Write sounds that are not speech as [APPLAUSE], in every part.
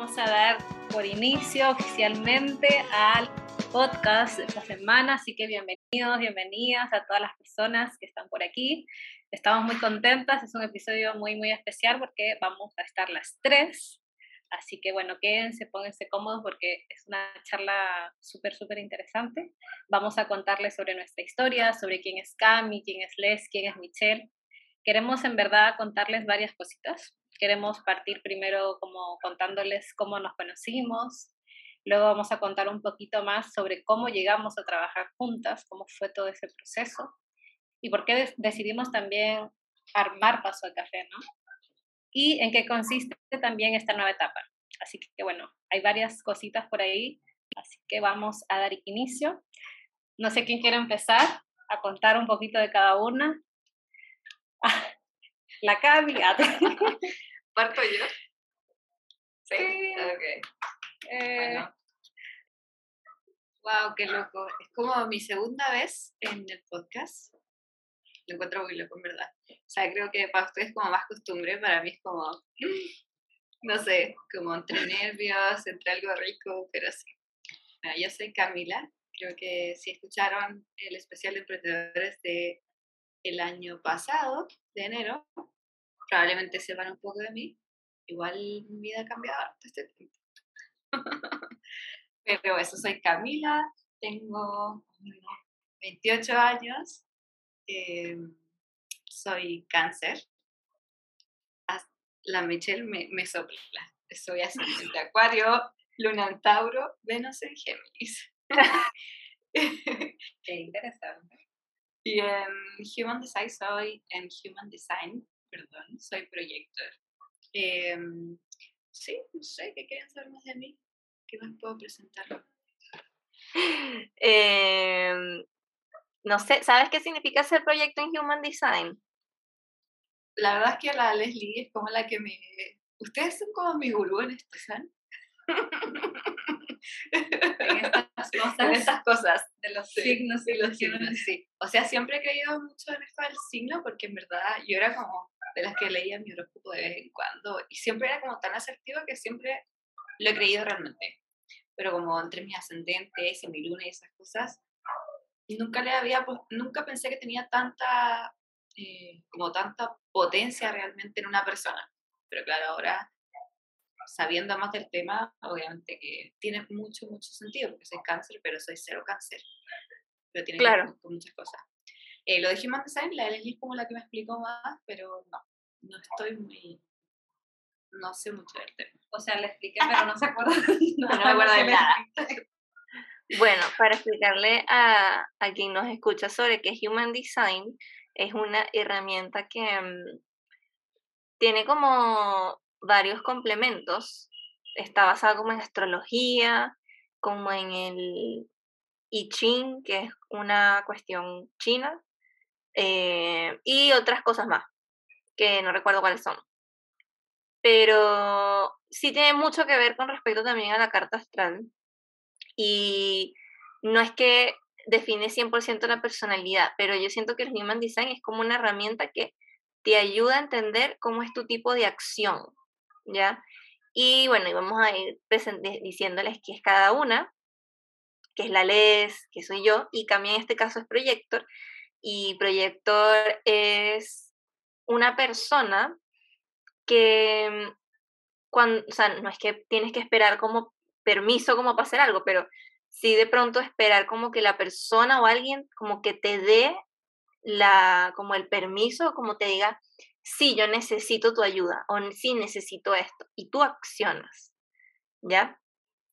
vamos a dar por inicio oficialmente al podcast de esta semana, así que bienvenidos, bienvenidas a todas las personas que están por aquí. Estamos muy contentas, es un episodio muy, muy especial porque vamos a estar las tres, así que bueno, quédense, pónganse cómodos porque es una charla súper, súper interesante. Vamos a contarles sobre nuestra historia, sobre quién es Cami, quién es Les, quién es Michelle. Queremos en verdad contarles varias cositas queremos partir primero como contándoles cómo nos conocimos, luego vamos a contar un poquito más sobre cómo llegamos a trabajar juntas, cómo fue todo ese proceso y por qué decidimos también armar Paso al Café, ¿no? Y en qué consiste también esta nueva etapa. Así que bueno, hay varias cositas por ahí, así que vamos a dar inicio. No sé quién quiere empezar a contar un poquito de cada una. la Cami. [LAUGHS] [LAUGHS] ¿Parto yo? Sí. Ok. Eh... Wow, qué loco. Es como mi segunda vez en el podcast. Lo encuentro muy loco, en verdad. O sea, creo que para ustedes es como más costumbre, para mí es como, [GASPS] no sé, como entre nervios, entre algo rico, pero sí. Bueno, yo soy Camila. Creo que si escucharon el especial de emprendedores de el año pasado, de enero, probablemente sepan un poco de mí. Igual mi vida ha cambiado este tiempo. [LAUGHS] Pero eso, soy Camila, tengo 28 años, eh, soy cáncer. La Michelle me, me sopla. Soy ascendente Acuario, Luna en Tauro, Venus en Géminis. [LAUGHS] Qué interesante. Y en Human Design soy en Human Design perdón, soy proyector. Em, sí, no sé, ¿qué quieren saber más de mí? ¿Qué más puedo presentar? [LAUGHS] Em, no sé, ¿sabes qué significa ser proyecto en Human Design? La verdad es que la Leslie es como la que me... Ustedes son como mi gurú en ¿saben? [LAUGHS] en estas cosas, estas cosas de los signos y los signos. Sí, o sea, siempre he creído mucho en esto del signo porque en verdad yo era como de las que leía mi horóscopo de vez en cuando y siempre era como tan asertivo que siempre lo he creído realmente. Pero como entre mis ascendentes y mi luna y esas cosas, nunca le había, nunca pensé que tenía tanta, eh, como tanta potencia realmente en una persona. Pero claro, ahora sabiendo más del tema, obviamente que tiene mucho, mucho sentido, porque soy cáncer, pero soy cero cáncer. Pero tiene claro. que ver con muchas cosas. Eh, lo de Human Design, la Leslie es como la que me explicó más, pero no, no estoy muy, no sé mucho del tema. O sea, le expliqué, pero no se acuerda. [LAUGHS] no, no me acuerdo de nada. Bueno, para explicarle a, a, quien nos escucha sobre qué es Human Design, es una herramienta que um, tiene como varios complementos. Está basada como en astrología, como en el I Ching, que es una cuestión china, eh, y otras cosas más, que no recuerdo cuáles son. Pero sí tiene mucho que ver con respecto también a la carta astral. Y no es que define 100% la personalidad, pero yo siento que el Human Design es como una herramienta que te ayuda a entender cómo es tu tipo de acción, ¿ya? Y bueno, y vamos a ir diciéndoles qué es cada una, que es la LES, que soy yo, y también en este caso es Proyector, y Proyector es una persona que, cuando, o sea, no es que tienes que esperar como permiso como para hacer algo, pero sí de pronto esperar como que la persona o alguien como que te dé la, como el permiso, como te diga, sí, yo necesito tu ayuda o sí necesito esto, y tú accionas, ¿ya?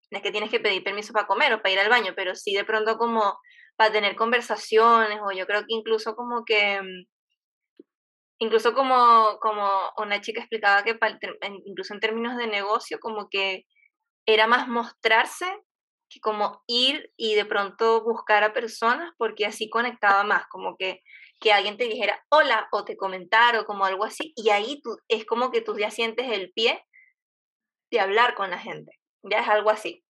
No es que tienes que pedir permiso para comer o para ir al baño, pero sí de pronto como para tener conversaciones o yo creo que incluso como que, mm, incluso como, como una chica explicaba que incluso en términos de negocio como que era más mostrarse que como ir y de pronto buscar a personas porque así conectaba más, como que que alguien te dijera hola o te comentara o como algo así, y ahí tú, es como que tú ya sientes el pie de hablar con la gente, ya es algo así.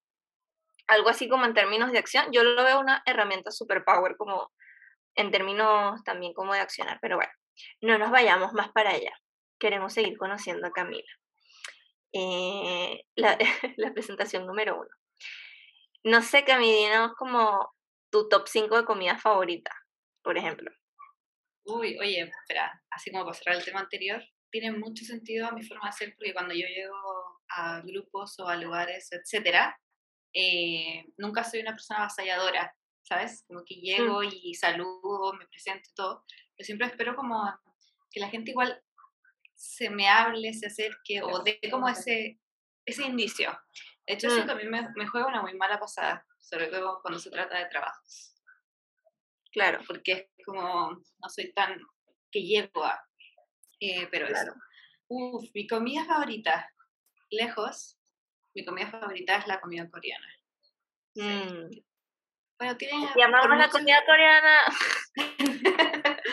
Algo así como en términos de acción, yo lo veo una herramienta super power como en términos también como de accionar, pero bueno, no nos vayamos más para allá. Queremos seguir conociendo a Camila. eh, la, [LAUGHS] presentación número uno. No sé, Cami, dinos como tu top 5 de comida favorita, por ejemplo. Uy, oye, espera, así como para cerrar el tema anterior, tiene mucho sentido a mi forma de ser porque cuando yo llego a grupos o a lugares, etcétera, eh, nunca soy una persona avasalladora, ¿sabes? Como que mm. llego y saludo, me presento todo, pero siempre espero como que la gente igual se me hable, se acerque o dé como ese, ese indicio. De hecho, eso mm. también me, me juega una muy mala pasada, sobre todo cuando se trata de trabajos. Claro, porque es como, no soy tan que llego a, eh, pero eso. Uf, mi comida favorita, lejos, mi comida favorita es la comida coreana. Mm. Bueno, tiene... Llamamos la comida coreana. [LAUGHS]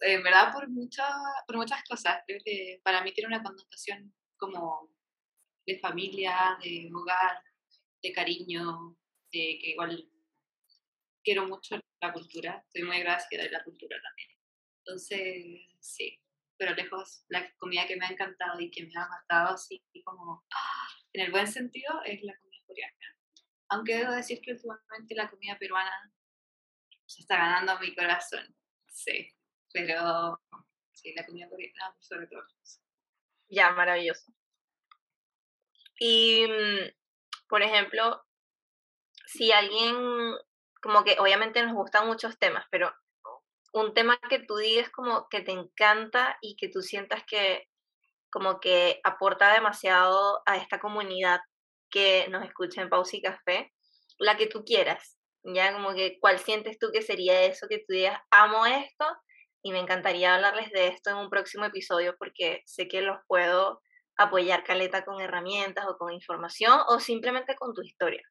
en verdad, por, muchas por muchas cosas. Creo que para mí tiene una connotación como de familia, de hogar, de cariño, de que igual quiero mucho la cultura, estoy muy agradecida de la cultura también. Entonces, sí, pero lejos, la comida que me ha encantado y que me ha matado así como ¡ah! en el buen sentido es la comida coreana. Aunque debo decir que últimamente la comida peruana se está ganando mi corazón, sí, pero sí, la comida coreana sobre todo. Ya, maravilloso. Y, mm, por ejemplo, si alguien como que obviamente nos gustan muchos temas, pero un tema que tú digas como que te encanta y que tú sientas que como que aporta demasiado a esta comunidad que nos escucha en Pausa y Café, la que tú quieras, ya como que cuál sientes tú que sería eso que tú digas, amo esto y me encantaría hablarles de esto en un próximo episodio porque sé que los puedo apoyar caleta con herramientas o con información o simplemente con tu historia.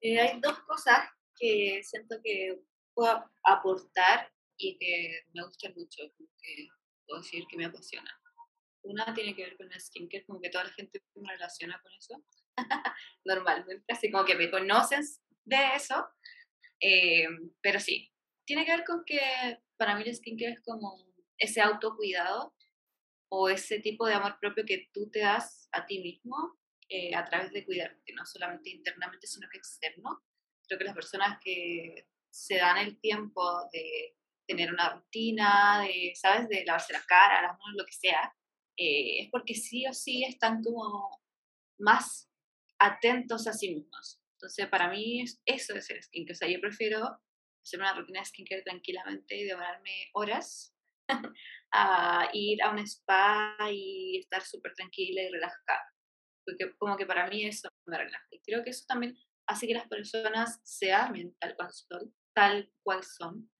Eh, hay dos cosas que siento que puedo aportar y que me gustan mucho, que puedo decir que me apasiona. Una tiene que ver con el skincare, como que toda la gente me relaciona con eso. [LAUGHS] Normalmente, así como que me conoces de eso. Eh, pero sí, tiene que ver con que para mí el skincare es como ese autocuidado o ese tipo de amor propio que tú te das a ti mismo eh, a través de cuidarte, no solamente internamente, sino que externo. Creo que las personas que se dan el tiempo de tener una rutina, de, ¿sabes?, de lavarse la cara, las manos, lo que sea, eh, es porque sí o sí están como más atentos a sí mismos. Entonces, para mí eso es el skincare. O sea, yo prefiero hacer una rutina de skincare tranquilamente y demorarme horas [LAUGHS] a ir a un spa y estar súper tranquila y relajada porque como que para mí eso me relaja. Y creo que eso también hace que las personas se amen tal cual son, tal cual son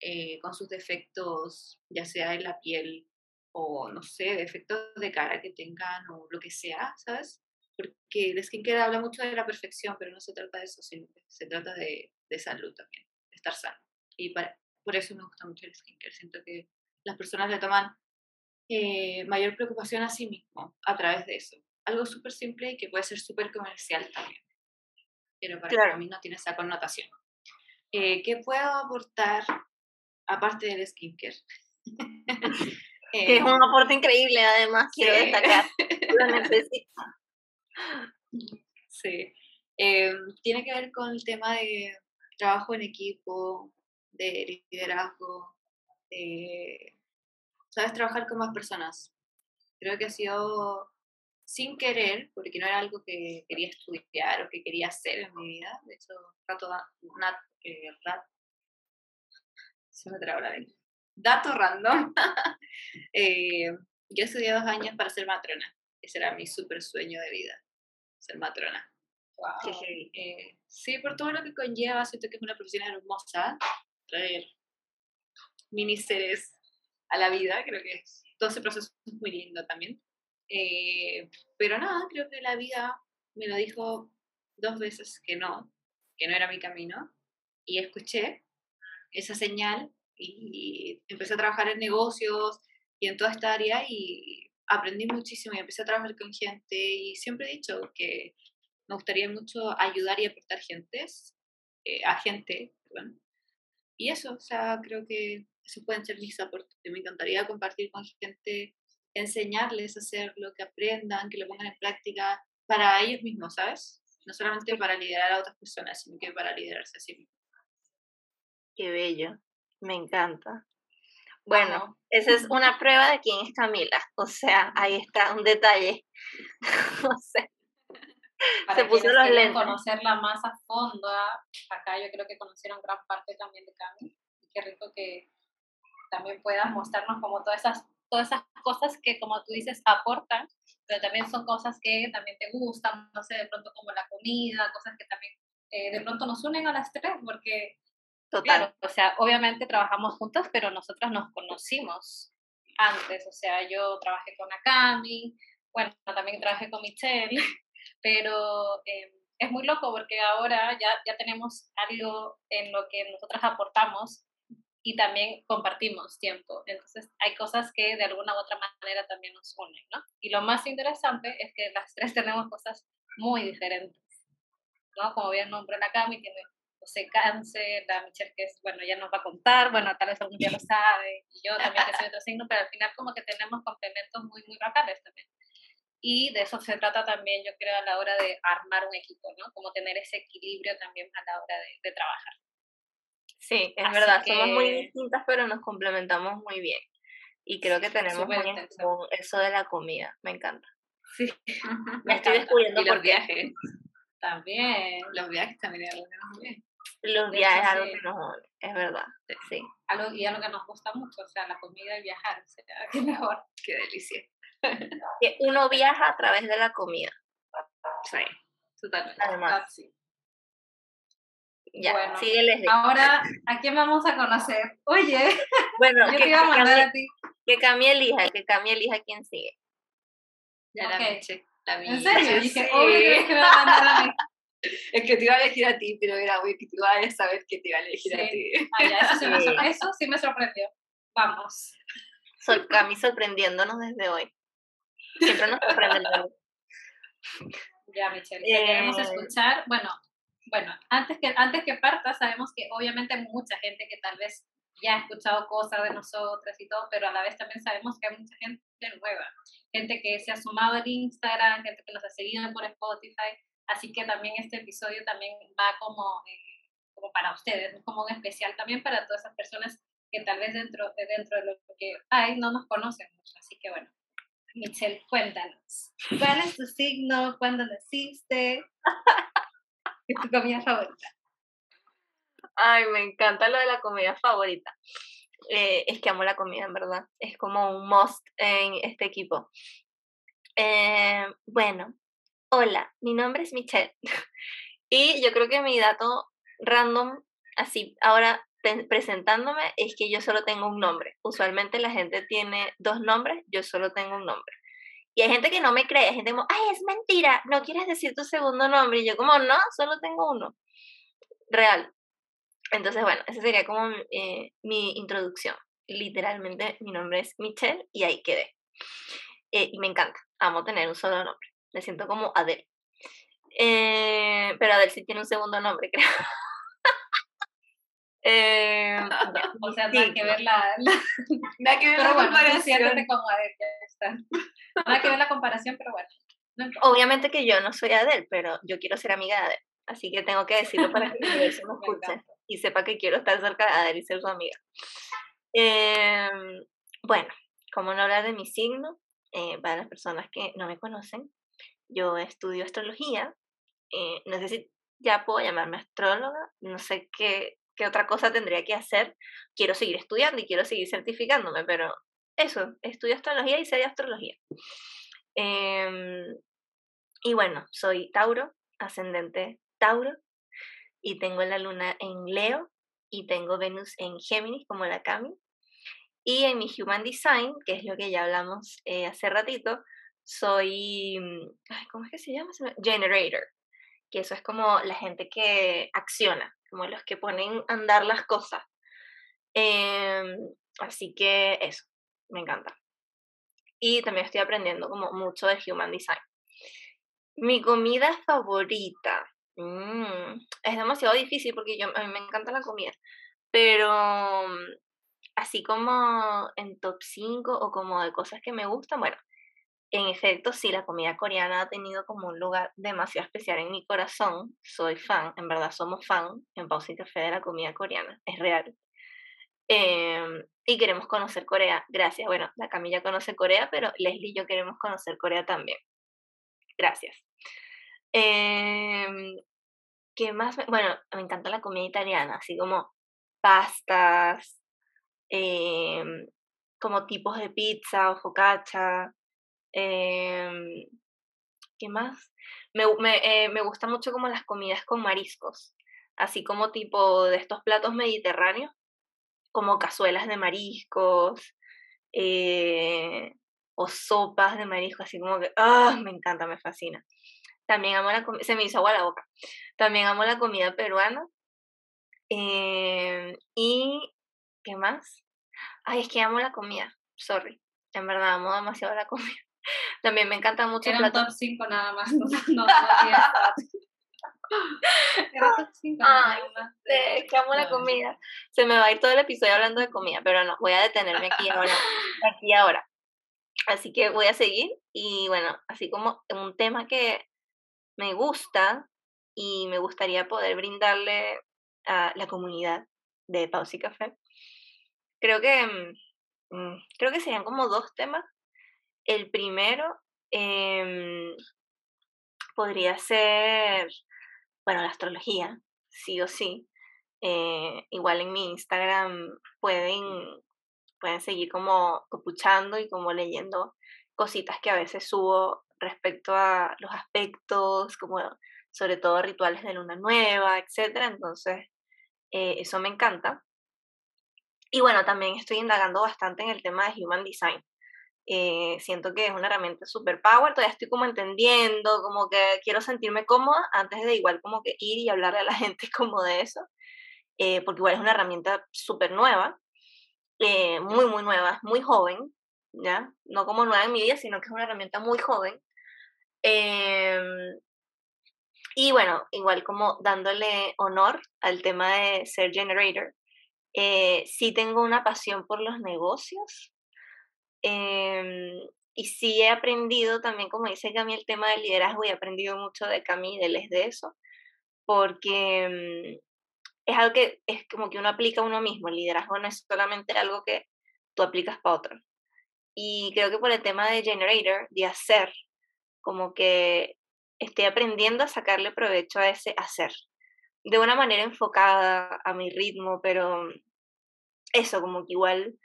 eh, con sus defectos, ya sea en la piel o, no sé, defectos de cara que tengan o lo que sea, ¿sabes? Porque el skincare habla mucho de la perfección, pero no se trata de eso, sino se trata de, de salud también, de estar sano. Y por eso me gusta mucho el skincare. Siento que las personas le toman eh, mayor preocupación a sí mismo a través de eso algo súper simple y que puede ser súper comercial también. Pero para mí no tiene esa connotación. Eh, ¿Qué puedo aportar aparte del skincare? [LAUGHS] que es un eh, aporte increíble, además, quiero destacar. Lo necesito. [LAUGHS] Sí. Eh, tiene que ver con el tema de trabajo en equipo, de liderazgo, de, ¿sabes? Trabajar con más personas. Creo que ha sido sin querer, porque no era algo que quería estudiar o que quería hacer en mi vida. De hecho, rato, eh, se me traba la Dato random. [LAUGHS] eh, yo estudié dos años para ser matrona. Ese era mi súper sueño de vida, ser matrona. Wow. Eh, sí, por todo lo que conlleva, siento que es una profesión hermosa, traer mini seres a la vida, creo que todo ese proceso es muy lindo también. Eh, pero nada, creo que la vida me lo dijo dos veces que no, que no era mi camino, y escuché esa señal y empecé a trabajar en negocios y en toda esta área y aprendí muchísimo y empecé a trabajar con gente y siempre he dicho que me gustaría mucho ayudar y aportar gentes, eh, a gente, y eso, o sea, creo que eso pueden ser mis aportes. Me encantaría compartir con gente enseñarles a hacerlo, que aprendan, que lo pongan en práctica para ellos mismos, ¿sabes? No solamente para liderar a otras personas, sino que para liderarse a sí mismos. Qué bello, me encanta. Bueno, esa es una prueba de quién es Camila. O sea, ahí está un detalle. [LAUGHS] no sé. Para Se puso los lentes. conocerla más a fondo, ¿ah? acá yo creo que conocieron gran parte también de Camila. Qué rico que también puedas mostrarnos como todas esas, todas esas cosas que, como tú dices, aportan, pero también son cosas que también te gustan, no sé, de pronto como la comida, cosas que también eh, de pronto nos unen a las tres, porque Total. o sea, obviamente trabajamos juntas, pero nosotras nos conocimos antes. O sea, yo trabajé con Akami, bueno, también trabajé con Michelle, [LAUGHS] pero em, es muy loco porque ahora ya, ya tenemos algo en lo que nosotras aportamos y también compartimos tiempo. Entonces, hay cosas que de alguna u otra manera también nos unen, ¿no? Y lo más interesante es que las tres [LAUGHS] tenemos cosas muy diferentes, ¿no? Como bien nombró la Cami, tiene sé, cáncer, la Michelle que es, bueno, ya nos va a contar, bueno, tal vez algún día lo sabe, y yo también que soy otro signo, pero al final como que tenemos complementos muy, muy bacanes también. Y de eso se trata también, yo creo, a la hora de armar un equipo, ¿no? Como tener ese equilibrio también a la hora de, trabajar. Sí, es verdad, somos muy distintas, pero nos complementamos muy bien. Y creo que tenemos muy en común eso de la comida, me encanta. Sí, me, estoy descubriendo [LAUGHS] por viajes. También. Los viajes también que nos une. Los viajes es algo que nos une, es verdad. Sí. Algo, y algo que nos gusta mucho, o sea, la comida y viajar, [LAUGHS] o sea, qué mejor. Qué delicia. [LAUGHS] que uno viaja a través de la comida. Sí, totalmente. Además. Ah, sí. Ya, bueno, sígueles. Ahora, ¿a quién vamos a conocer? Oye, [LAUGHS] bueno, yo que, te iba a mandar a ti. Que cambie elija, que cambie elija quién sigue. Ya okay. la la ¿En serio? Dije, obvio que me va a mandar a mí. [LAUGHS] Es que te iba a elegir a ti, pero era muy que tú vayas a saber que te iba a elegir a ti. Ah, ya, eso, sí me eso, sí me sorprendió. Vamos. Sol, Cami sorprendiéndonos desde hoy. Siempre nos sorprende el Ya, Michelle, eh... queremos escuchar. Bueno, bueno, antes que, antes que parta, sabemos que obviamente hay mucha gente que tal vez ya ha escuchado cosas de nosotras y todo, pero a la vez también sabemos que hay mucha gente nueva, gente que se ha sumado al Instagram, gente que nos ha seguido por Spotify, así que también este episodio también va como, eh, como para ustedes, como un especial también para todas esas personas que tal vez dentro, dentro de lo que hay no nos conocen mucho, así que bueno. Michelle, cuéntanos, ¿cuál es tu signo? ¿Cuándo naciste? ¿Qué es tu comida favorita? Ay, me encanta lo de la comida favorita. Eh, es que amo la comida, en verdad. Es como un must en este equipo. Eh, bueno, hola, mi nombre es Michelle. [LAUGHS] y yo creo que mi dato random, así ahora presentándome, es que yo solo tengo un nombre. Usualmente la gente tiene dos nombres, yo solo tengo un nombre. Y hay gente que no me cree, hay gente como, ay, es mentira, no quieres decir tu segundo nombre. Y yo como, no, solo tengo uno. Real. Entonces, bueno, esa sería como eh, mi introducción. Literalmente mi nombre es Michelle y ahí quedé. Eh, y me encanta, amo tener un solo nombre. Me siento como Adele. Eh, pero Adele sí tiene un segundo nombre, [LAUGHS] creo. eh, [LAUGHS] o sea, nada que ver la, [LAUGHS] nada que ver la comparación. como Adele, ya está. Nada que ver la comparación, pero bueno. Obviamente que yo no soy Adele, pero yo quiero ser amiga de Adele. Así que tengo que decirlo para que me escuchen y sepa que quiero estar cerca de Adel y ser su amiga. Em, bueno, como no hablar de mi signo, eh, para las personas que no me conocen, yo estudio astrología. Eh, no sé si ya puedo llamarme astróloga, no sé qué, qué otra cosa tendría que hacer. Quiero seguir estudiando y quiero seguir certificándome, pero eso, estudio astrología y sé de astrología. Em, y bueno, soy Tauro, ascendente Tauro, y tengo la luna en Leo y tengo Venus en Géminis como la Cami. Y en mi Human Design, que es lo que ya hablamos eh, hace ratito, soy, mm, ¿cómo es que se llama? Generator, que eso es como la gente que acciona, como los que ponen a andar las cosas. Em, así que eso, me encanta. Y también estoy aprendiendo como mucho de Human Design. Mi comida favorita. Mm, es demasiado difícil porque yo, a mí me encanta la comida, pero mm, así como en top 5 o como de cosas que me gustan, bueno, en efecto, sí, la comida coreana ha tenido como un lugar demasiado especial en mi corazón. Soy fan, en verdad somos fan en Pausa y Café de la comida coreana, es real. Em, y queremos conocer Corea, gracias. Bueno, la Camilla conoce Corea, pero Leslie y yo queremos conocer Corea también. Gracias. Em, ¿Qué más? Bueno, me encanta la comida italiana, así como pastas, em, como tipos de pizza o focaccia. Em, ¿Qué más? Me, me, eh, me gusta mucho como las comidas con mariscos, así como tipo de estos platos mediterráneos, como cazuelas de mariscos, eh, o sopas de mariscos, así como que, ¡ah! me encanta, me fascina. También amo la comida, se me hizo agua la boca. También amo la comida peruana. Em, y, ¿qué más? Ay, es que amo la comida, sorry. En verdad, amo demasiado la comida. También me encanta mucho Era el plato. top 5 nada más. No, [LAUGHS] no, no, Era top 5 Ay, nada más. Es que amo la comida. Se me va a ir todo el episodio hablando de comida, pero no, voy a detenerme aquí ahora. Aquí ahora. Así que voy a seguir. Y bueno, así como un tema que me gusta y me gustaría poder brindarle a la comunidad de Pausa y Café. Creo que, mm, mm, creo que serían como dos temas. El primero em, podría ser, bueno, la astrología, sí o sí. Eh, igual en mi Instagram pueden, pueden seguir como copuchando y como leyendo cositas que a veces subo respecto a los aspectos, como sobre todo rituales de luna nueva, etcétera. Entonces, eh, eso me encanta. Y bueno, también estoy indagando bastante en el tema de Human Design. Eh, siento que es una herramienta super power, todavía estoy como entendiendo, como que quiero sentirme cómoda antes de igual como que ir y hablarle a la [LAUGHS] gente como de eso, eh, porque igual es una herramienta súper nueva, eh, muy, muy nueva, muy joven, ¿ya? No como nueva en mi vida, sino que es una herramienta muy joven. Em, y bueno, igual como dándole honor al tema de ser generator, sí tengo una pasión por los negocios. Em, y sí he aprendido también, como dice Cami, el tema del liderazgo y he aprendido mucho de Cami y de Les de eso, porque mm, es algo que es como que uno aplica a uno mismo. El liderazgo no es solamente algo que tú aplicas para otro. Y creo que por el tema de generator, de hacer, como que estoy aprendiendo a sacarle provecho a ese hacer. De una manera enfocada a mi ritmo, pero eso, como que igual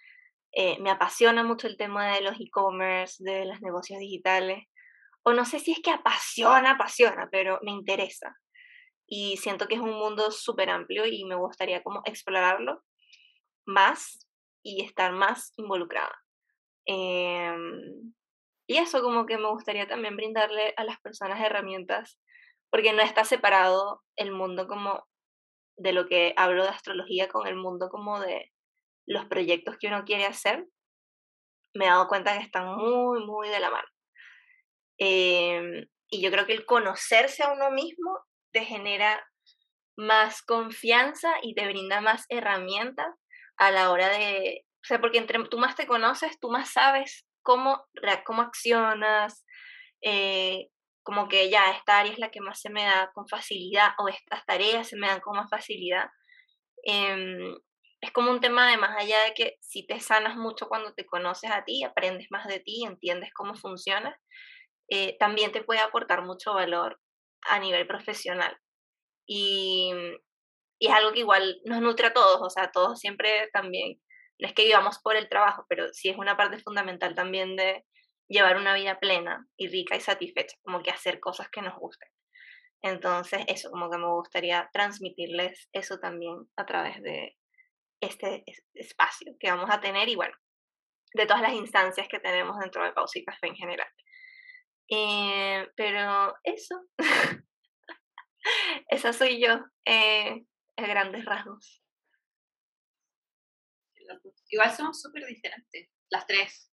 eh, me apasiona mucho el tema de los e-commerce, de los negocios digitales. O no sé si es que apasiona, apasiona, pero me interesa. Y siento que es un mundo súper amplio y me gustaría como explorarlo más y estar más involucrada. Em, y eso como que me gustaría también brindarle a las personas herramientas, porque no está separado el mundo como de lo que hablo de astrología con el mundo como de los proyectos que uno quiere hacer. Me he dado cuenta que están muy, muy de la mano. Em, y yo creo que el conocerse a uno mismo te genera más confianza y te brinda más herramientas a la hora de, o sea, porque entre tú más te conoces, tú más sabes cómo, cómo accionas, eh, como que ya esta área es la que más se me da con facilidad o estas tareas se me dan con más facilidad. Em, es como un tema de más allá de que si te sanas mucho cuando te conoces a ti, aprendes más de ti, entiendes cómo funciona, eh, también te puede aportar mucho valor a nivel profesional. Y, y es algo que igual nos nutre a todos, o sea, todos siempre también, no es que vivamos por el trabajo, pero sí es una parte fundamental también de llevar una vida plena y rica y satisfecha, como que hacer cosas que nos gusten. Entonces, eso, como que me gustaría transmitirles eso también a través de este es- espacio que vamos a tener y bueno, de todas las instancias que tenemos dentro de Pausa y Café en general. Eh, pero eso, [LAUGHS] esa soy yo, eh, a grandes rasgos. Igual somos súper diferentes, las tres.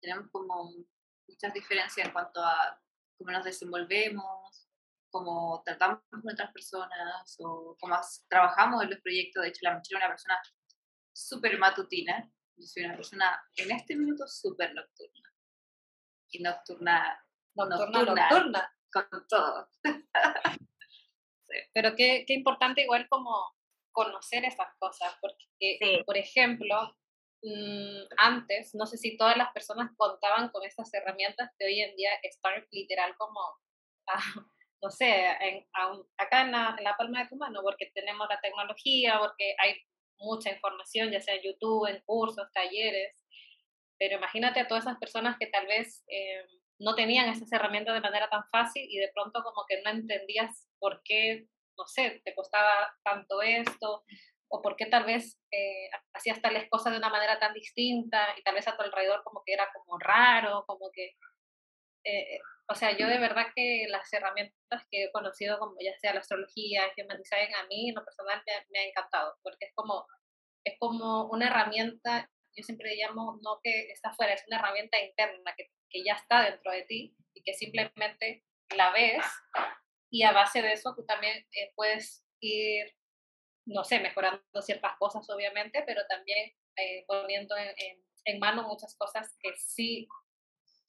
Tenemos como muchas diferencias en cuanto a cómo nos desenvolvemos, cómo tratamos con otras personas o cómo trabajamos en los proyectos. De hecho, la Michelle es una persona súper matutina. Yo soy una persona en este minuto súper nocturna. Y nocturna, nocturna, nocturna. con todo. [LAUGHS] Pero qué, qué importante igual como conocer esas cosas, porque, por ejemplo, mm, antes, no sé si todas las personas contaban con estas herramientas que hoy en día están literal como, [LAUGHS] ah, no sé, en, acá en la, en la, palma de tu mano, porque tenemos la tecnología, porque hay mucha información, ya sea en YouTube, en cursos, talleres, pero imagínate a todas esas personas que tal vez eh, no tenían esas herramientas de manera tan fácil y de pronto como que no entendías por qué no sé, te costaba tanto esto, o por qué tal vez eh, hacías tales cosas de una manera tan distinta y tal vez a tu alrededor como que era como raro, como que, eh, o sea, yo de verdad que las herramientas que he conocido, como ya sea la astrología, el human design, a mí en lo personal me, ha encantado, porque es como, es como una herramienta, yo siempre llamo, no que está fuera, es una herramienta interna que, que ya está dentro de ti y que simplemente la ves y a base de eso tú también eh, puedes ir, no sé, mejorando ciertas cosas obviamente, pero también eh, poniendo en, en, mano muchas cosas que sí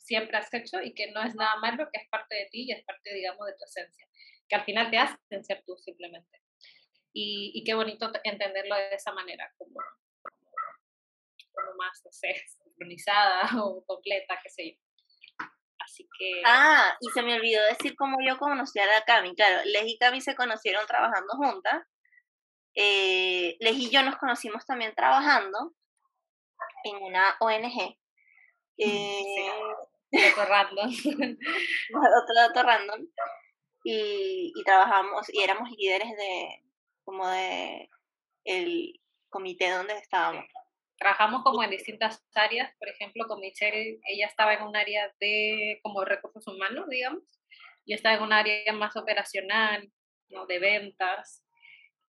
siempre has hecho y que no es nada malo, que es parte de ti y es parte, digamos, de tu esencia, que al final te hacen ser tú simplemente. Y, y qué bonito entenderlo de esa manera, como, como más, no sé, sincronizada [LAUGHS] o completa, qué sé yo. Así que... Ah, y se me olvidó decir cómo yo conocí a la Cami. Claro, Les y Cami se conocieron trabajando juntas. Eh, Les y yo nos conocimos también trabajando en una ONG. [LAUGHS] Eh, otro random. [LAUGHS] otro dato random. Y, y trabajamos, y éramos líderes de, como de, el comité donde estábamos trabajamos como en distintas áreas, por ejemplo, con Michelle, ella estaba en un área de como recursos humanos, digamos, yo estaba en un área más operacional, ¿no? de ventas,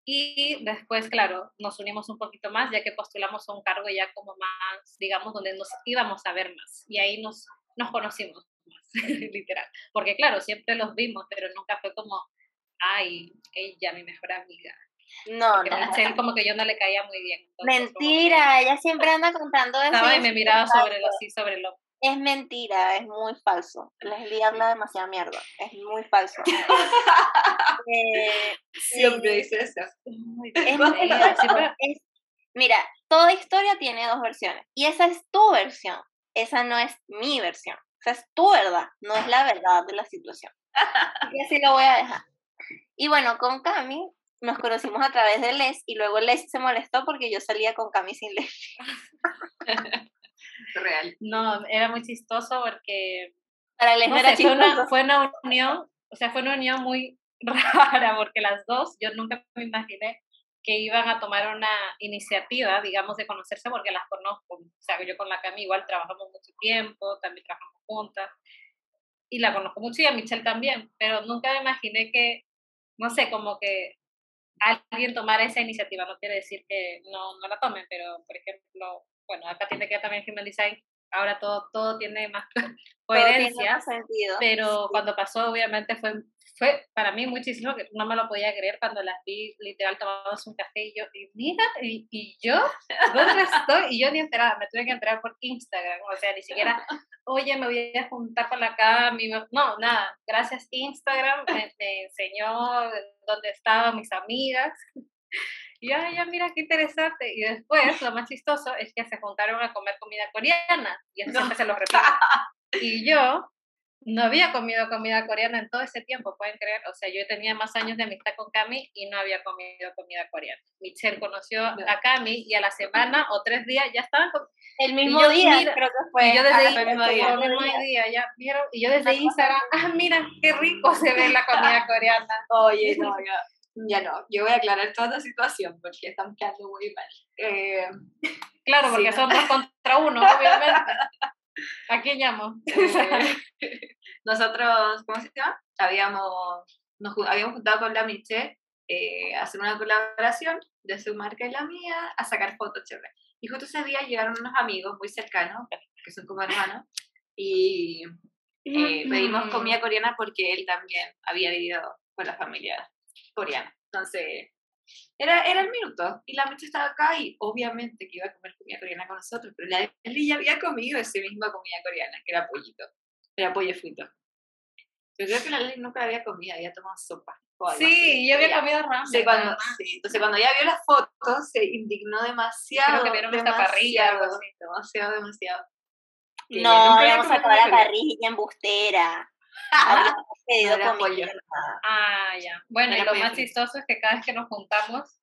y después, claro, nos unimos un poquito más, ya que postulamos a un cargo ya como más, digamos, donde nos íbamos a ver más, y ahí nos, nos conocimos más, [LAUGHS] literal, porque claro, siempre los vimos, pero nunca fue como, ay, ella, mi mejor amiga, no, no. A como que yo no le caía muy bien. mentira, ella siempre anda contando eso. y me miraba sobre lo sí, sobre lo. Es mentira, es muy falso. Leslie habla demasiada mierda, es muy falso. [LAUGHS] eh, siempre dice eso. Es muy falso. mira, toda historia tiene dos versiones y esa es tu versión, esa no es mi versión. Esa es tu verdad, no es la verdad de la situación. [LAUGHS] Y así lo voy a dejar. Y bueno, con Cami nos conocimos a través de Les y luego Les se molestó porque yo salía con Cami sin Les. [LAUGHS] Real. No, era muy chistoso porque para Les era fue, una, fue una unión, o sea, fue una unión muy [LAUGHS] rara porque las dos, yo nunca me imaginé que iban a tomar una iniciativa, digamos, de conocerse porque las conozco. O sea, yo con la Cami igual trabajamos mucho tiempo, también trabajamos juntas y la conozco mucho y a Michelle también, pero nunca me imaginé que, no sé, como que alguien tomar esa iniciativa. No quiere decir que no, la tomen, pero por ejemplo, bueno, acá tiene que también Human Design, ahora todo, todo tiene más [LAUGHS] coherencia, pero cuando pasó obviamente fue fue para mí muchísimo que no me lo podía creer cuando las vi literal tomándose un café y yo, y mira, y, y yo, [LAUGHS] ¿dónde estoy? Y yo ni enterada, me tuve que enterar por Instagram, o sea, ni siquiera, [LAUGHS] oye, me voy a juntar con la Cami, no, nada, gracias Instagram me, enseñó dónde estaban mis amigas. Y ya, ya, mira qué interesante. Y después, lo más chistoso es que se juntaron a comer comida coreana. Y eso siempre se lo repito. [LAUGHS] Y yo, no había comido comida coreana en todo ese tiempo, pueden creer. O sea, yo tenía más años de amistad con Cami y no había comido comida coreana. Michelle conoció a Cami y a la semana o tres días ya estaban con... El mismo día, creo que fue. Y yo desde el mismo día. El mismo día, ya vieron. Y yo desde Instagram, ah, mira, qué rico se ve la comida [LAUGHS] coreana. Oye, no, ya, ya no. Yo voy a aclarar toda la situación porque están quedando muy mal. Eh, [LAUGHS] claro, porque son dos contra uno, [LAUGHS] obviamente. ¿A quién llamo? Eh, nosotros, ¿cómo se llama? Habíamos, nos habíamos juntado con la Miche eh, a hacer una colaboración de su marca y la mía, a sacar fotos chévere. Y justo ese día llegaron unos amigos muy cercanos, que son como hermanos, y eh, pedimos comida coreana porque él también había vivido con la familia coreana. Entonces, Era, era el minuto. Y la Meche estaba acá y obviamente que iba a comer comida coreana con nosotros, pero la Leslie ya había comido ese misma comida coreana, que era pollito. Era pollo frito. Yo creo que la Leslie nunca había comido, había tomado sopa. Sí, yo había comido ramen. Sí, cuando, sí, entonces cuando ella vio las fotos se indignó demasiado. Creo que vieron esta parrilla. Así. Demasiado, demasiado. No, habíamos sacado la parrilla embustera. Habíamos pedido era comida. Ah, ya. Bueno, y lo más chistoso es que cada vez que nos juntamos,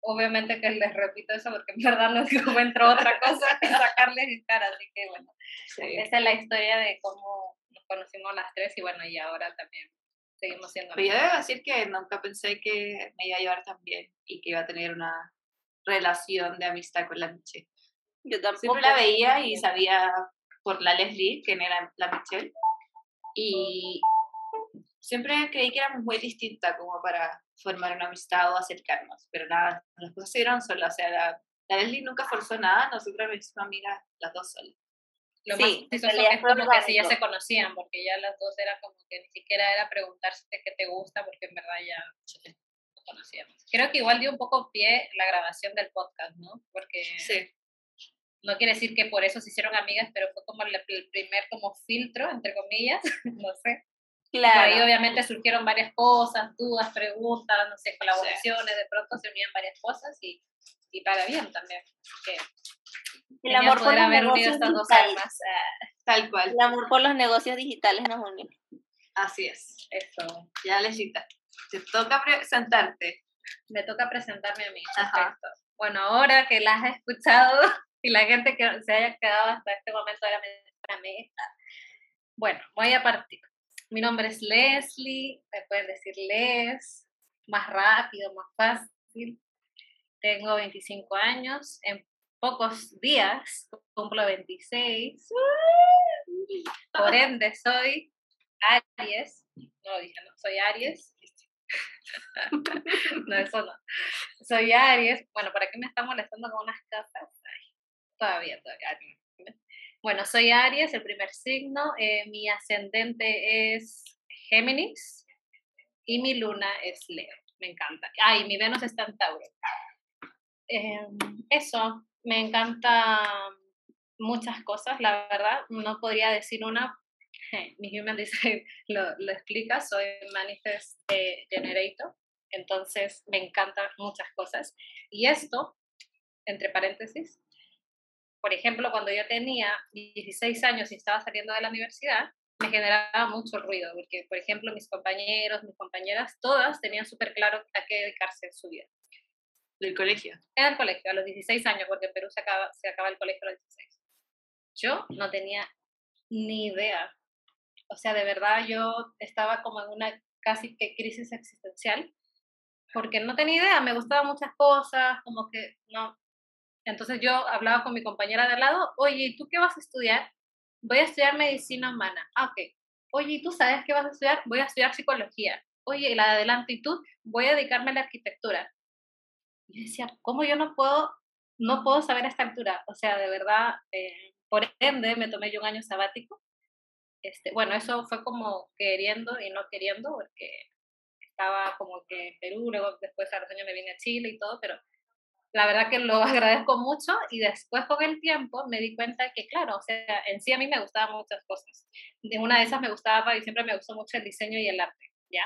obviamente que les repito eso porque en verdad no encuentro otra [LAUGHS] cosa que sacarles en cara, así que bueno, Sí. esa es la historia de cómo nos conocimos las tres y bueno, y ahora también seguimos siendo Pero yo amigas. debo decir que nunca pensé que me iba a llevar tan bien y que iba a tener una relación de amistad con la Michelle. Yo tampoco. Siempre la veía y sabía por la Leslie quién era la Michelle. Y siempre creí que éramos muy distintas como para formar una amistad o acercarnos, pero nada, las cosas se dieron solas. O sea, la, la Leslie nunca forzó nada, nosotras nos hicimos amigas las dos solas. Lo Sí, más es como que si ya se conocían, porque ya las dos era como que ni siquiera era preguntarse qué te gusta, porque en verdad ya nos conocíamos. Creo que igual dio un poco pie la grabación del podcast, ¿no? Porque Sí. No quiere decir que por eso se hicieron amigas, pero fue como el, el primer como filtro, entre comillas, [LAUGHS] no sé. Por ahí Claro. obviamente surgieron varias cosas, dudas, preguntas, no sé, colaboraciones, de pronto se unían varias cosas y, y para bien también. Que El amor por los haber unido negocios estas dos digitales. almas. Tal cual. El amor por los negocios digitales nos unió. Así es. eso. Ya, Lesita, te toca presentarte. Me toca presentarme a mí. Ajá. perfecto. Bueno, ahora que las he escuchado [LAUGHS] y la gente que se haya quedado hasta este momento ahora me a mí. Bueno, voy a partir. Mi nombre es Leslie, me pueden decir Les, más rápido, más fácil. Tengo 25 años, en pocos días cumplo 26. Por ende, soy Aries. No lo dije, no, soy Aries. [LAUGHS] no, eso no. Soy Aries. Bueno, ¿para qué me están molestando con unas casas? Ay, todavía, todavía. Bueno, soy Aries, el primer signo. eh, mi ascendente es Géminis y mi luna es Leo. Me encanta. Ay, mi Venus está en Tauro. Em, eso, me encanta muchas cosas, la verdad. No podría decir una. [LAUGHS] Mi Human Design [LAUGHS] lo, lo explica. Soy Manifest eh, Generator. Entonces, me encantan muchas cosas. Y esto, entre paréntesis, por ejemplo, cuando yo tenía 16 años y estaba saliendo de la universidad, me generaba mucho ruido, porque, por ejemplo, mis compañeros, mis compañeras, todas tenían súper claro a qué dedicarse en su vida. Del colegio. En el colegio, a los 16 años, porque en Perú se acaba, se acaba el colegio a los 16. Yo no tenía ni idea. O sea, de verdad yo estaba como en una casi que crisis existencial, porque no tenía idea, me gustaban muchas cosas, como que no. Entonces yo hablaba con mi compañera de al lado, oye, ¿y tú qué vas a estudiar? Voy a estudiar medicina humana. Ah, ok. Oye, ¿y tú sabes qué vas a estudiar? Voy a estudiar psicología. Oye, la de adelante, ¿y tú? Voy a dedicarme a la arquitectura. Y decía, ¿cómo yo no puedo, no puedo saber a esta altura? O sea, de verdad, eh, por ende, me tomé yo un año sabático. Este, bueno, eso fue como queriendo y no queriendo, porque estaba como que en Perú, luego después a los años me vine a Chile y todo, pero la verdad que lo [LAUGHS] agradezco mucho y después con el tiempo me di cuenta que, claro, o sea, en sí a mí me gustaban muchas cosas. De una de esas me gustaba y siempre me gustó mucho el diseño y el arte, ¿ya?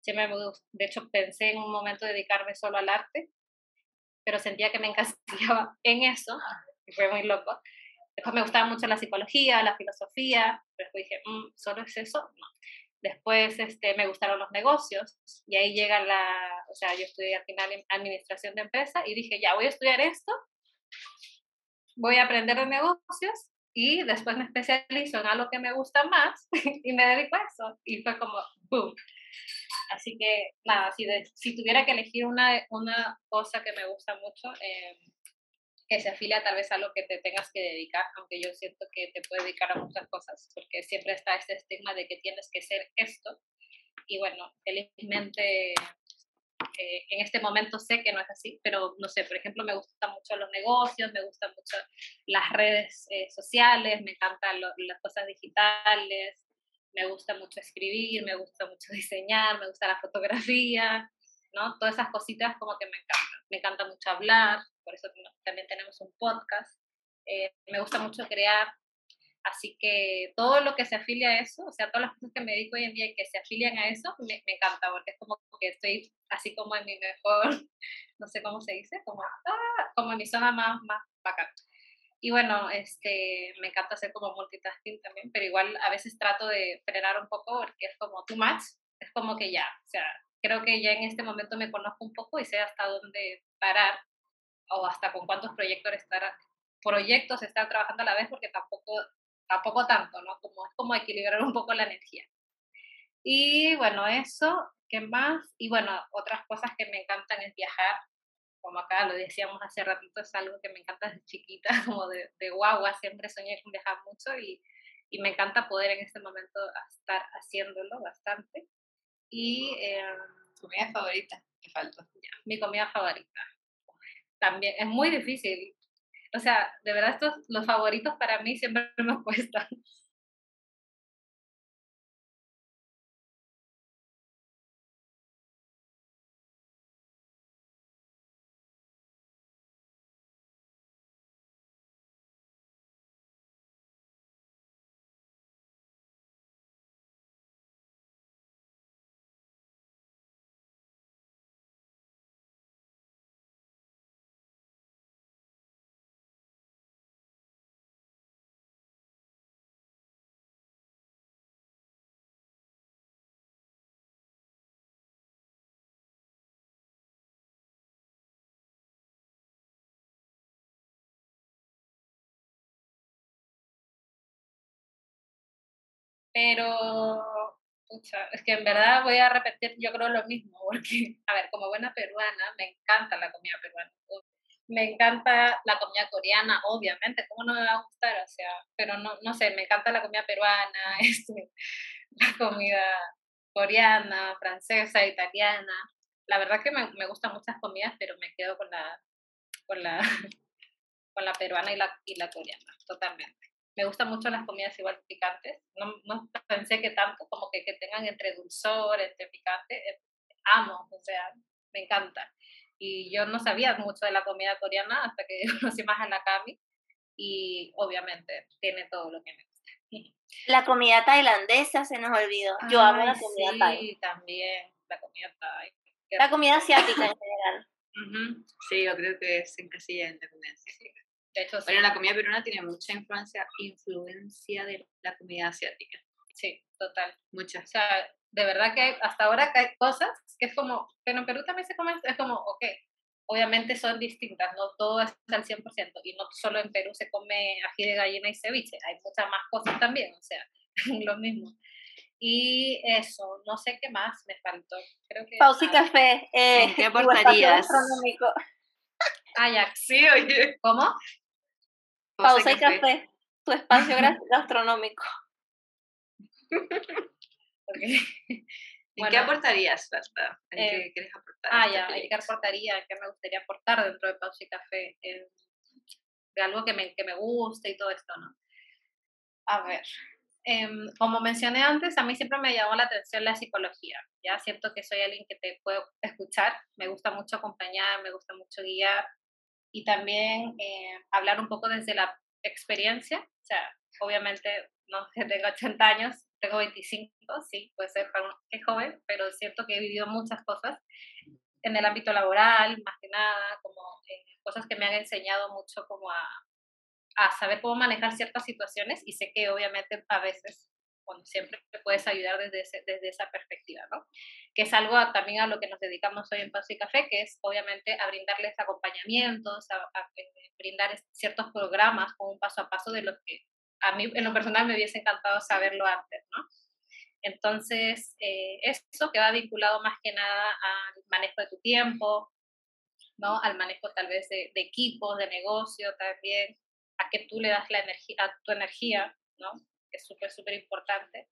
Siempre me gustó, de hecho pensé en un momento dedicarme solo al arte, pero sentía que me [LAUGHS] encasillaba en eso, y fue muy loco. Después me gustaba mucho la psicología, la filosofía, pero después dije, "Mm, ¿solo es eso? No. Después este, me gustaron los negocios y ahí llega la, o sea, yo estudié al final administración de empresa y dije, ya voy a estudiar esto, voy a aprender de negocios y después me especializo en algo que me gusta más [LAUGHS] y me dedico a eso. Y fue como, boom. Así que nada, si, de- si tuviera que elegir una, una cosa que me gusta mucho, eh, que se afilia tal vez a lo que te tengas que dedicar, aunque yo siento que te puedes dedicar a muchas cosas, porque siempre está este estigma de que tienes que ser esto. Y bueno, felizmente eh, en este momento sé que no es así, pero no sé, por ejemplo, me gustan mucho los negocios, me gustan mucho las redes eh, sociales, me encantan lo- las cosas digitales, me gusta mucho escribir, me gusta mucho [LAUGHS] diseñar, me gusta la fotografía. ¿no? Todas esas cositas como que me encantan. Me encanta mucho hablar, por eso también tenemos un podcast. Eh, me gusta mucho crear, así que todo lo que se afilia a eso, o sea, todas las cosas que me dedico hoy en día y que se afilian a eso, me, me encanta, porque es como que estoy así como en mi mejor, [LAUGHS] no sé cómo se dice, como, ah, como en mi zona más, más bacán. Y bueno, este, me encanta hacer como multitasking también, pero igual a veces trato de frenar un poco porque es como too much, es como que ya, o sea, creo que ya en este momento me conozco un poco y sé hasta dónde parar o hasta con cuántos proyectos estar, proyectos estar trabajando a la vez porque tampoco, tampoco tanto, ¿no? Como, es como equilibrar un poco la energía. Y bueno, eso, ¿qué más? Y bueno, otras cosas que me encantan es viajar, como acá lo decíamos hace ratito, es algo que me encanta desde chiquita, [LAUGHS] como de, de guagua, siempre soñé con viajar mucho y, y, me encanta poder en este momento estar haciéndolo bastante. Y... Eh, comida favorita? ¿Qué falta? mi comida favorita. También es muy difícil. O sea, de verdad estos, los favoritos para mí siempre [LAUGHS] me cuestan. Pero, es que en verdad voy a repetir, yo creo lo mismo, [LAUGHS] porque, a ver, como buena peruana, me encanta la comida peruana. Me encanta la comida coreana, obviamente, ¿cómo no me va a gustar? O sea, pero no, no sé, me encanta la comida peruana, [LAUGHS] este, la comida coreana, francesa, italiana. La verdad que me, me gustan muchas comidas, pero me quedo con la, con la, [LAUGHS] con la peruana y la, y la coreana, totalmente me gustan mucho las comidas igual picantes. No, no pensé que tanto, como que, que tengan entre dulzor, entre picante. Eh, amo, o sea, me encanta. Y yo no sabía mucho de la comida coreana hasta que [LAUGHS] conocí más a la Kami. Y obviamente tiene todo lo que me gusta. La comida tailandesa se nos olvidó. Yo amo la comida sí, también, la comida thai. La comida asiática en general. Sí, yo creo que se encasilla en la comida asiática. De hecho, Pero la comida peruana tiene mucha influencia, influencia de la comida asiática. Sí, total. Mucha. O sea, de verdad que hasta ahora hay cosas que es como, pero en Perú también se come, es como, ok, obviamente son distintas, no todo es al 100%, y no solo en Perú se come ají de gallina y ceviche, hay muchas más cosas también, o sea, [LAUGHS] lo mismo. Y eso, no sé qué más me faltó. Creo que Pausa y café. Eh, ¿Qué aportarías? Ya. Sí, oye. ¿Cómo? Pausa, y café. tu espacio [LAUGHS] gastronómico. okay. [LAUGHS] ¿En qué aportarías, Berta? ¿En qué eh, quieres aportar? Ah, ya, ¿en qué aportaría? ¿Qué me gustaría aportar dentro de Pausa y Café? Eh, de algo que me, que me guste y todo esto, ¿no? A ver, em, como mencioné antes, a mí siempre me llamó la atención la psicología. Ya siento que soy alguien que te puedo escuchar, me gusta mucho acompañar, me gusta mucho guiar, y también eh, hablar un poco desde la experiencia. O sea, obviamente no [LAUGHS] que tengo 80 años, tengo 25, sí, puede ser para un, que es joven, pero es cierto que he vivido muchas cosas en el ámbito laboral, más que nada, como eh, cosas que me han enseñado mucho como a, a saber cómo manejar ciertas situaciones y sé que obviamente a veces cuando siempre puedes ayudar desde, desde esa perspectiva, ¿no? Que es algo también a lo que nos dedicamos hoy en Paso y Café, que es obviamente a brindarles acompañamientos, a, eh, brindar ciertos programas con un paso a paso de lo que a mí en lo personal me hubiese encantado saberlo antes, ¿no? Entonces, eh, eso que va vinculado más que nada al manejo de tu tiempo, ¿no? Al manejo tal vez de, de equipos, de negocio también, a que tú le das la energía, a tu energía, ¿no? Que es súper, súper importante.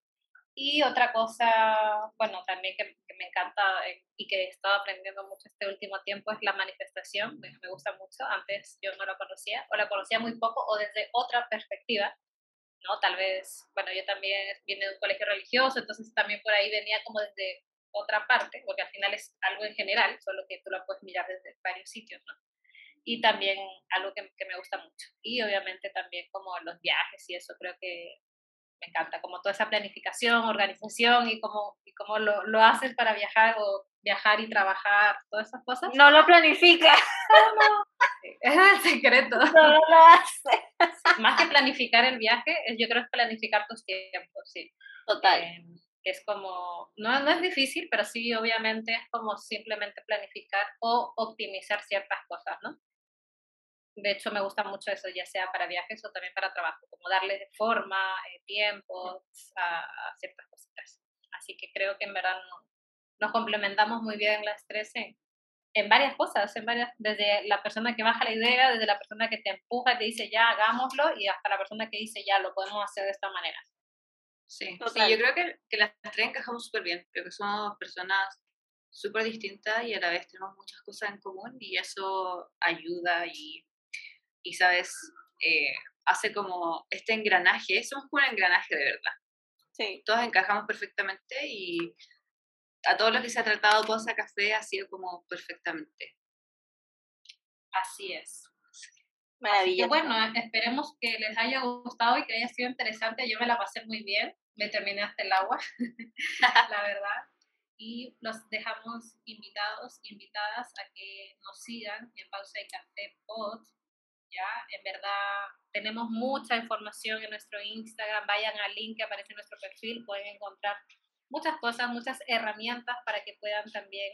Y otra cosa, bueno, también que, me encanta eh, y que he estado aprendiendo mucho este último tiempo es la manifestación. Me, me, gusta mucho. Antes yo no la conocía o la conocía muy poco o desde otra perspectiva, ¿no? Tal vez, bueno, yo también vine de un colegio religioso, entonces también por ahí venía como desde otra parte, porque al final es algo en general, solo que tú lo puedes mirar desde varios sitios, ¿no? Y también algo que, que me gusta mucho. Y obviamente también como los viajes y eso, creo que me encanta, como toda esa planificación, organización y cómo, y cómo lo, lo haces para viajar o viajar y trabajar, todas esas cosas. No lo planifica. no. Es el secreto. No, lo hace. Más que planificar el viaje, yo creo que es planificar tus tiempos, sí. Total. Eh, es como, no, no es difícil, pero sí, obviamente es como simplemente planificar o optimizar ciertas cosas, ¿no? De hecho, me gusta mucho eso, ya sea para viajes o también para trabajo, como darle forma, eh, tiempo a, a, ciertas cositas. Así que creo que en verdad nos complementamos muy bien las tres en, en varias cosas, en varias, desde la persona que baja la idea, desde la persona que te empuja, te dice ya, hagámoslo, y hasta la persona que dice ya, lo podemos hacer de esta manera. Sí, sí yo creo que, que las tres encajamos súper bien, creo que somos personas súper distintas y a la vez tenemos muchas cosas en común y eso ayuda y, y sabes, eh, hace como este engranaje, somos como un engranaje de verdad. Sí. Todos encajamos perfectamente y a todos los que se ha tratado Cosa Café ha sido como perfectamente. Así es. Maravilloso. bueno, esperemos que les haya gustado y que haya sido interesante. Yo me la pasé muy bien, me terminé hasta el agua, [LAUGHS] la [LAUGHS] verdad. Y los dejamos invitados, invitadas a que nos sigan en Pausa y Café Pod. Ya, en verdad, tenemos mucha información en nuestro Instagram. Vayan al link que aparece en nuestro perfil, pueden encontrar muchas cosas, muchas herramientas para que puedan también,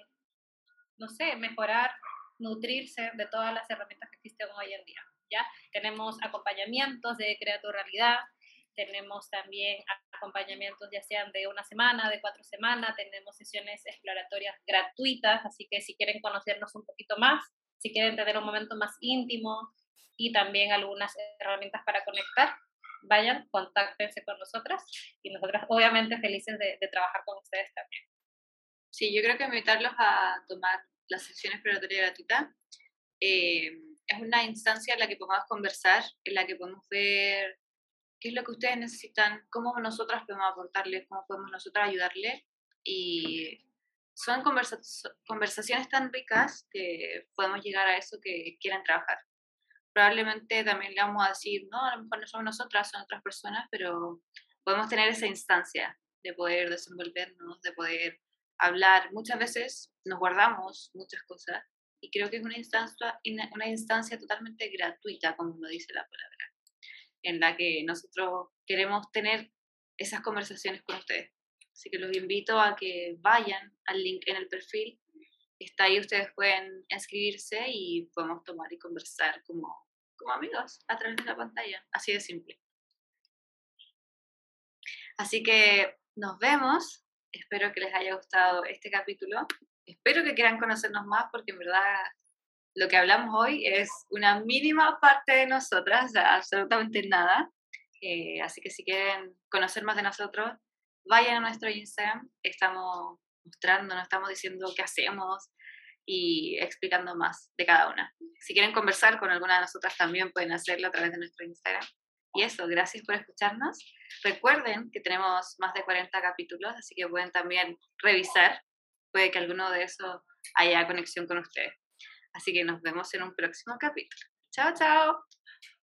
no sé, mejorar, nutrirse de todas las herramientas que existen hoy en día. ¿ya? Tenemos acompañamientos de Crea tu Realidad, tenemos también acompañamientos ya sean de una semana, de cuatro semanas, tenemos sesiones exploratorias gratuitas, así que si quieren conocernos un poquito más, si quieren tener un momento más íntimo y también algunas herramientas para conectar, vayan, contáctense con nosotras y nosotras obviamente felices de, de trabajar con ustedes también. Sí, yo creo que invitarlos a tomar la sesión exploratoria gratuita eh, es una instancia en la que podemos conversar, en la que podemos ver qué es lo que ustedes necesitan, cómo nosotras podemos aportarles, cómo podemos nosotras ayudarles. Y son conversa conversaciones tan ricas que podemos llegar a eso que quieren trabajar probablemente también le vamos a decir, no, a lo mejor no somos nosotras, son otras personas, pero podemos tener esa instancia de poder desenvolvernos, de poder hablar. Muchas veces nos guardamos muchas cosas y creo que es una instancia, una instancia totalmente gratuita, como lo dice la palabra, en la que nosotros queremos tener esas conversaciones con ustedes. Así que los invito a que vayan al link en el perfil. Está ahí, ustedes pueden inscribirse y podemos tomar y conversar como como amigos a través de la pantalla. Así de simple. Así que nos vemos. Espero que les haya gustado este capítulo. Espero que quieran conocernos más porque en verdad lo que hablamos hoy es una mínima parte de nosotras, absolutamente nada. Eh, así que si quieren conocer más de nosotros, vayan a nuestro Instagram. Estamos mostrando, nos estamos diciendo qué hacemos, y explicando más de cada una. Si quieren conversar con alguna de nosotras también pueden hacerlo a través de nuestro Instagram. Y eso, gracias por escucharnos. Recuerden que tenemos más de 40 capítulos, así que pueden también revisar. Puede que alguno de esos haya conexión con ustedes. Así que nos vemos en un próximo capítulo. Chao, chao.